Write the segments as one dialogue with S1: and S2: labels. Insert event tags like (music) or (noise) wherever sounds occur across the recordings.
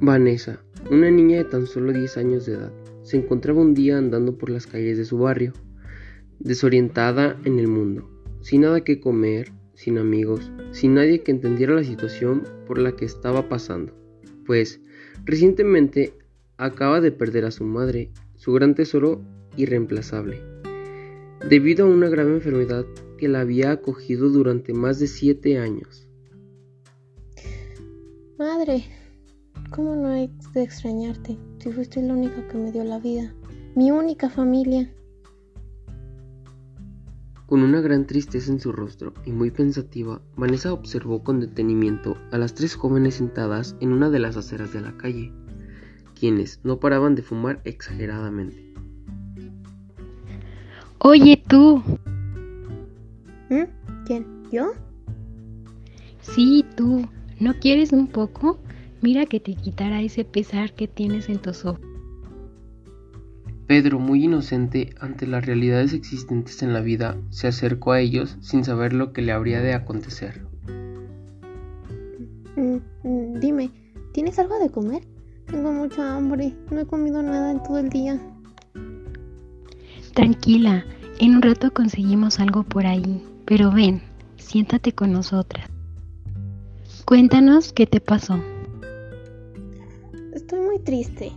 S1: Vanessa, una niña de tan solo 10 años de edad, se encontraba un día andando por las calles de su barrio, desorientada en el mundo, sin nada que comer, sin amigos, sin nadie que entendiera la situación por la que estaba pasando, pues recientemente acaba de perder a su madre, su gran tesoro irreemplazable, debido a una grave enfermedad que la había acogido durante más de siete años.
S2: Madre, ¿cómo no hay de extrañarte si fuiste la única que me dio la vida? Mi única familia.
S1: Con una gran tristeza en su rostro y muy pensativa, Vanessa observó con detenimiento a las tres jóvenes sentadas en una de las aceras de la calle, quienes no paraban de fumar exageradamente.
S3: Oye tú.
S2: ¿Mm? ¿Quién? ¿Yo?
S3: Sí, tú. ¿No quieres un poco? Mira que te quitará ese pesar que tienes en tus ojos.
S1: Pedro, muy inocente ante las realidades existentes en la vida, se acercó a ellos sin saber lo que le habría de acontecer.
S2: Mm, mm, dime, ¿tienes algo de comer? Tengo mucha hambre, no he comido nada en todo el día.
S3: Tranquila, en un rato conseguimos algo por ahí, pero ven, siéntate con nosotras. Cuéntanos qué te pasó.
S2: Estoy muy triste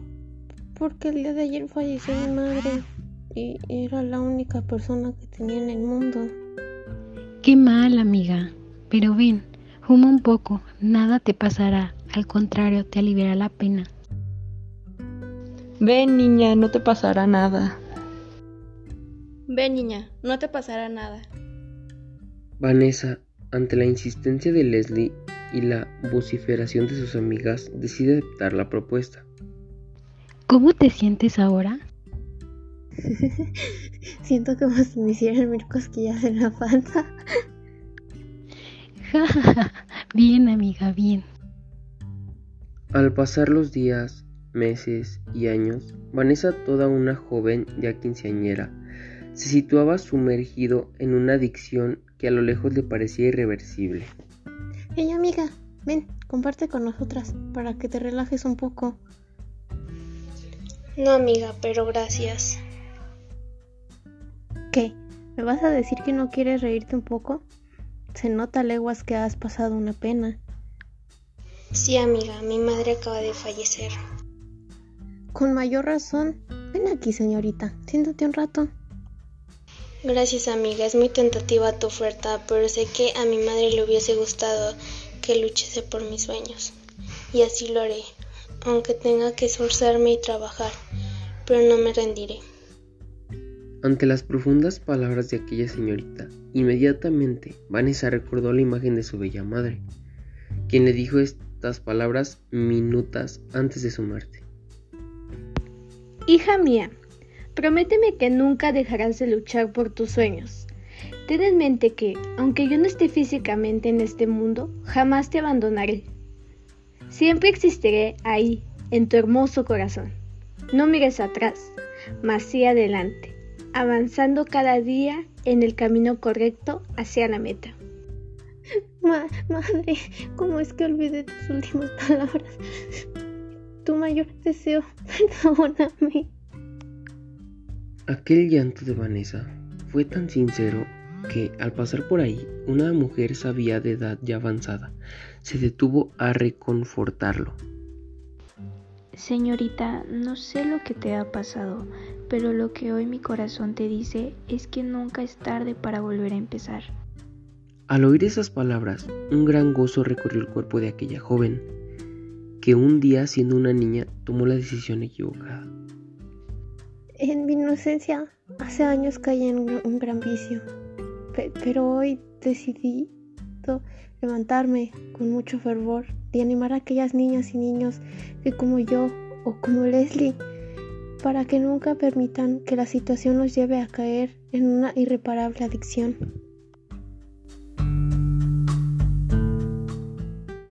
S2: porque el día de ayer falleció mi madre y era la única persona que tenía en el mundo.
S3: Qué mal, amiga. Pero ven, fuma un poco, nada te pasará, al contrario, te aliviará la pena.
S4: Ven, niña, no te pasará nada.
S5: Ven, niña, no te pasará nada.
S1: Vanessa, ante la insistencia de Leslie y la vociferación de sus amigas, decide aceptar la propuesta.
S3: ¿Cómo te sientes ahora? (laughs)
S2: Siento como si me hicieran mil cosquillas en la panza. (laughs)
S3: bien, amiga, bien.
S1: Al pasar los días, meses y años, Vanessa, toda una joven ya quinceañera, se situaba sumergido en una adicción que a lo lejos le parecía irreversible.
S2: Hey amiga, ven, comparte con nosotras para que te relajes un poco.
S5: No, amiga, pero gracias.
S2: ¿Qué? ¿Me vas a decir que no quieres reírte un poco? Se nota leguas que has pasado una pena.
S5: Sí, amiga, mi madre acaba de fallecer.
S2: Con mayor razón. Ven aquí, señorita. Siéntate un rato.
S5: Gracias, amiga. Es muy tentativa tu oferta, pero sé que a mi madre le hubiese gustado que luchase por mis sueños. Y así lo haré, aunque tenga que esforzarme y trabajar pero no me rendiré.
S1: Ante las profundas palabras de aquella señorita, inmediatamente Vanessa recordó la imagen de su bella madre, quien le dijo estas palabras minutas antes de su muerte.
S6: Hija mía, prométeme que nunca dejarás de luchar por tus sueños. Ten en mente que, aunque yo no esté físicamente en este mundo, jamás te abandonaré. Siempre existiré ahí, en tu hermoso corazón. No mires atrás, mas sí adelante, avanzando cada día en el camino correcto hacia la meta.
S2: madre, ¿cómo es que olvidé tus últimas palabras? Tu mayor deseo, (laughs) perdóname.
S1: Aquel llanto de Vanessa fue tan sincero que al pasar por ahí una mujer sabia de edad ya avanzada se detuvo a reconfortarlo.
S7: Señorita, no sé lo que te ha pasado, pero lo que hoy mi corazón te dice es que nunca es tarde para volver a empezar.
S1: Al oír esas palabras, un gran gozo recorrió el cuerpo de aquella joven, que un día siendo una niña tomó la decisión equivocada.
S2: En mi inocencia, hace años caí en un gran vicio, pero hoy decidí levantarme con mucho fervor y animar a aquellas niñas y niños que como yo o como Leslie, para que nunca permitan que la situación los lleve a caer en una irreparable adicción.